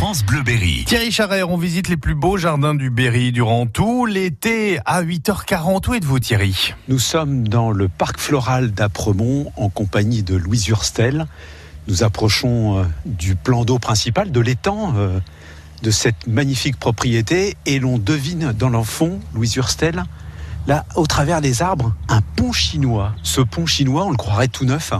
France Bleu Berry. Thierry Charrère, on visite les plus beaux jardins du Berry durant tout l'été à 8h40. Où êtes-vous Thierry? Nous sommes dans le parc floral d'Apremont en compagnie de Louise Hurstel. Nous approchons euh, du plan d'eau principal, de l'étang euh, de cette magnifique propriété et l'on devine dans l'enfant, Louise Hurstel, là, au travers des arbres, un pont chinois. Ce pont chinois, on le croirait tout neuf.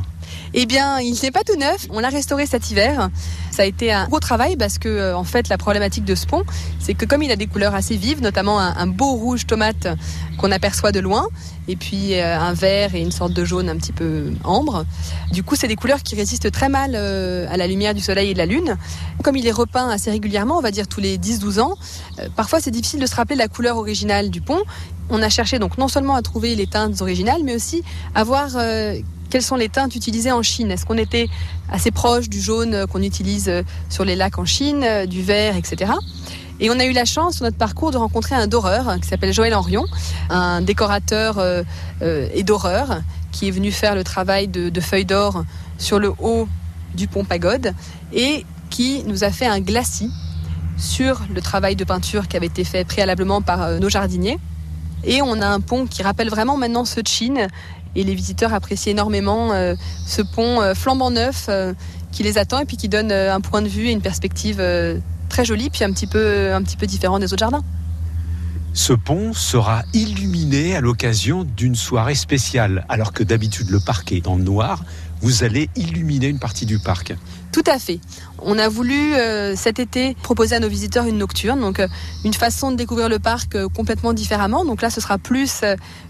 Eh bien, il n'est pas tout neuf. On l'a restauré cet hiver. Ça a été un gros travail parce que, euh, en fait, la problématique de ce pont, c'est que comme il a des couleurs assez vives, notamment un, beau rouge tomate qu'on aperçoit de loin, et puis euh, un vert et une sorte de jaune un petit peu ambre. Du coup, c'est des couleurs qui résistent très mal euh, à la lumière du soleil et de la lune. Comme il est repeint assez régulièrement, on va dire tous les 10-12 ans, parfois c'est difficile de se rappeler la couleur originale du pont. On a cherché donc non seulement à trouver les teintes originales, mais aussi à voir quelles sont les teintes utilisées en Chine Est-ce qu'on était assez proche du jaune qu'on utilise euh, sur les lacs en Chine, euh, du vert, etc. Et on a eu la chance sur notre parcours de rencontrer un doreur qui s'appelle Joël Henrion, un décorateur euh, et doreur qui est venu faire le travail de, feuilles d'or sur le haut du pont Pagode et qui nous a fait un glacis sur le travail de peinture qui avait été fait préalablement par nos jardiniers. Et on a un pont qui rappelle vraiment maintenant ceux de Chine et les visiteurs apprécient énormément euh, ce pont euh, flambant neuf euh, qui les attend et puis qui donne un point de vue et une perspective très jolie puis un petit peu, un petit peu différent des autres jardins. Ce pont sera illuminé à l'occasion d'une soirée spéciale, alors que d'habitude le parc est dans le noir. Vous allez illuminer une partie du parc. Tout à fait. On a voulu euh, cet été proposer à nos visiteurs une nocturne, donc euh, une façon de découvrir le parc euh, complètement différemment. Donc là, ce sera plus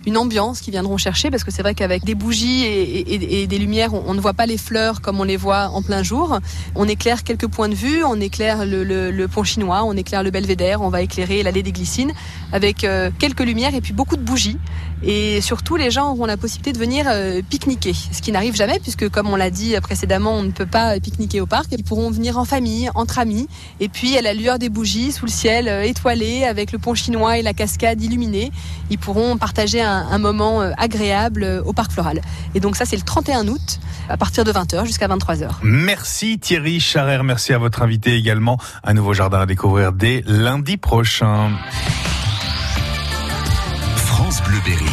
une ambiance qu'ils viendront chercher, parce que c'est vrai qu'avec des bougies et, des lumières, on, ne voit pas les fleurs comme on les voit en plein jour. On éclaire quelques points de vue, on éclaire le, pont chinois, on éclaire le belvédère, on va éclairer l'allée des glycines avec quelques lumières et puis beaucoup de bougies. Et surtout, les gens auront la possibilité de venir pique-niquer, ce qui n'arrive jamais, puisque comme on l'a dit précédemment, on ne peut pas pique-niquer au parc. Ils pourront venir en famille, entre amis, et puis à la lueur des bougies, sous le ciel euh, étoilé, avec le pont chinois et la cascade illuminée, ils pourront partager un, moment euh, agréable euh, au parc floral. Et donc ça, c'est le 31 août, à partir de 20h jusqu'à 23h. Merci Thierry Charrer, merci à votre invité également. Un nouveau jardin à découvrir dès lundi prochain. France Bleu Berry.